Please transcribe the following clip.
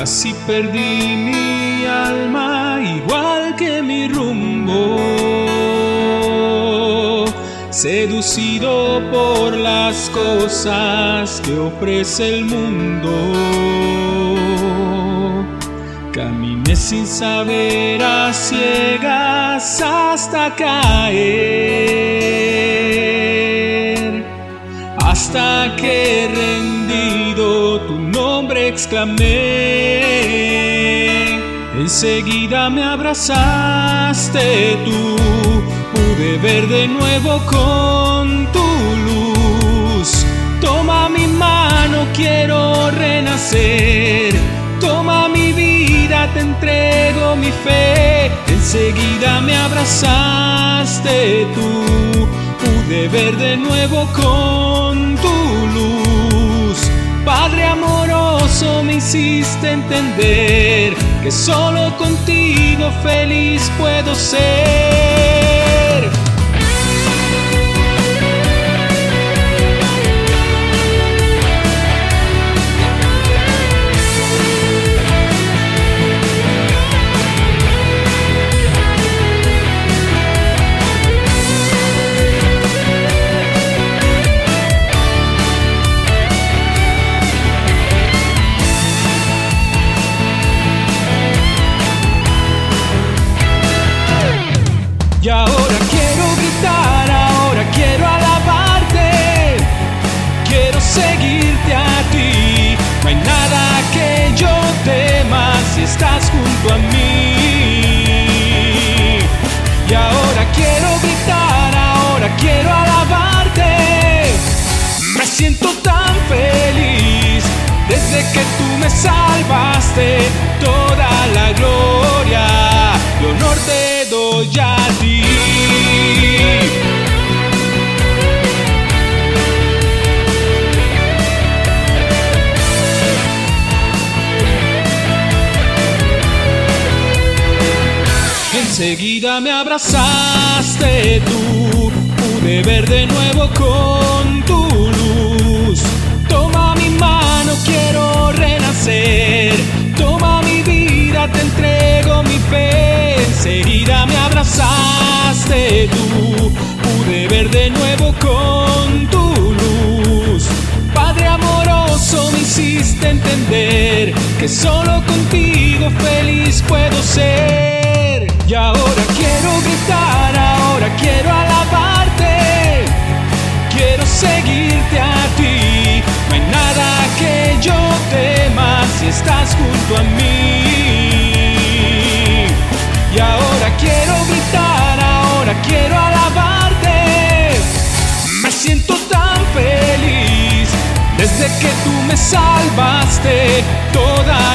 Casi perdí mi alma igual que mi rumbo, seducido por las cosas que ofrece el mundo. Caminé sin saber a ciegas hasta caer, exclamé. Enseguida me abrazaste tú, pude ver de nuevo con tu luz. Toma mi mano, quiero renacer. Toma mi vida, te entrego mi fe. Enseguida me abrazaste tú, pude ver de nuevo con tu luz. Hiciste entender que solo contigo feliz puedo ser. Y Enseguida me abrazaste tú, pude ver de nuevo con tu luz. Toma mi mano, quiero renacer. Toma mi vida, te entrego mi fe. Enseguida me abrazaste tú, pude ver de nuevo con tu luz. Padre amoroso, me hiciste entender que solo contigo feliz puedo ser. Estás junto a mí. Y ahora quiero gritar, ahora quiero alabarte. Me siento tan feliz desde que tú me salvaste. Toda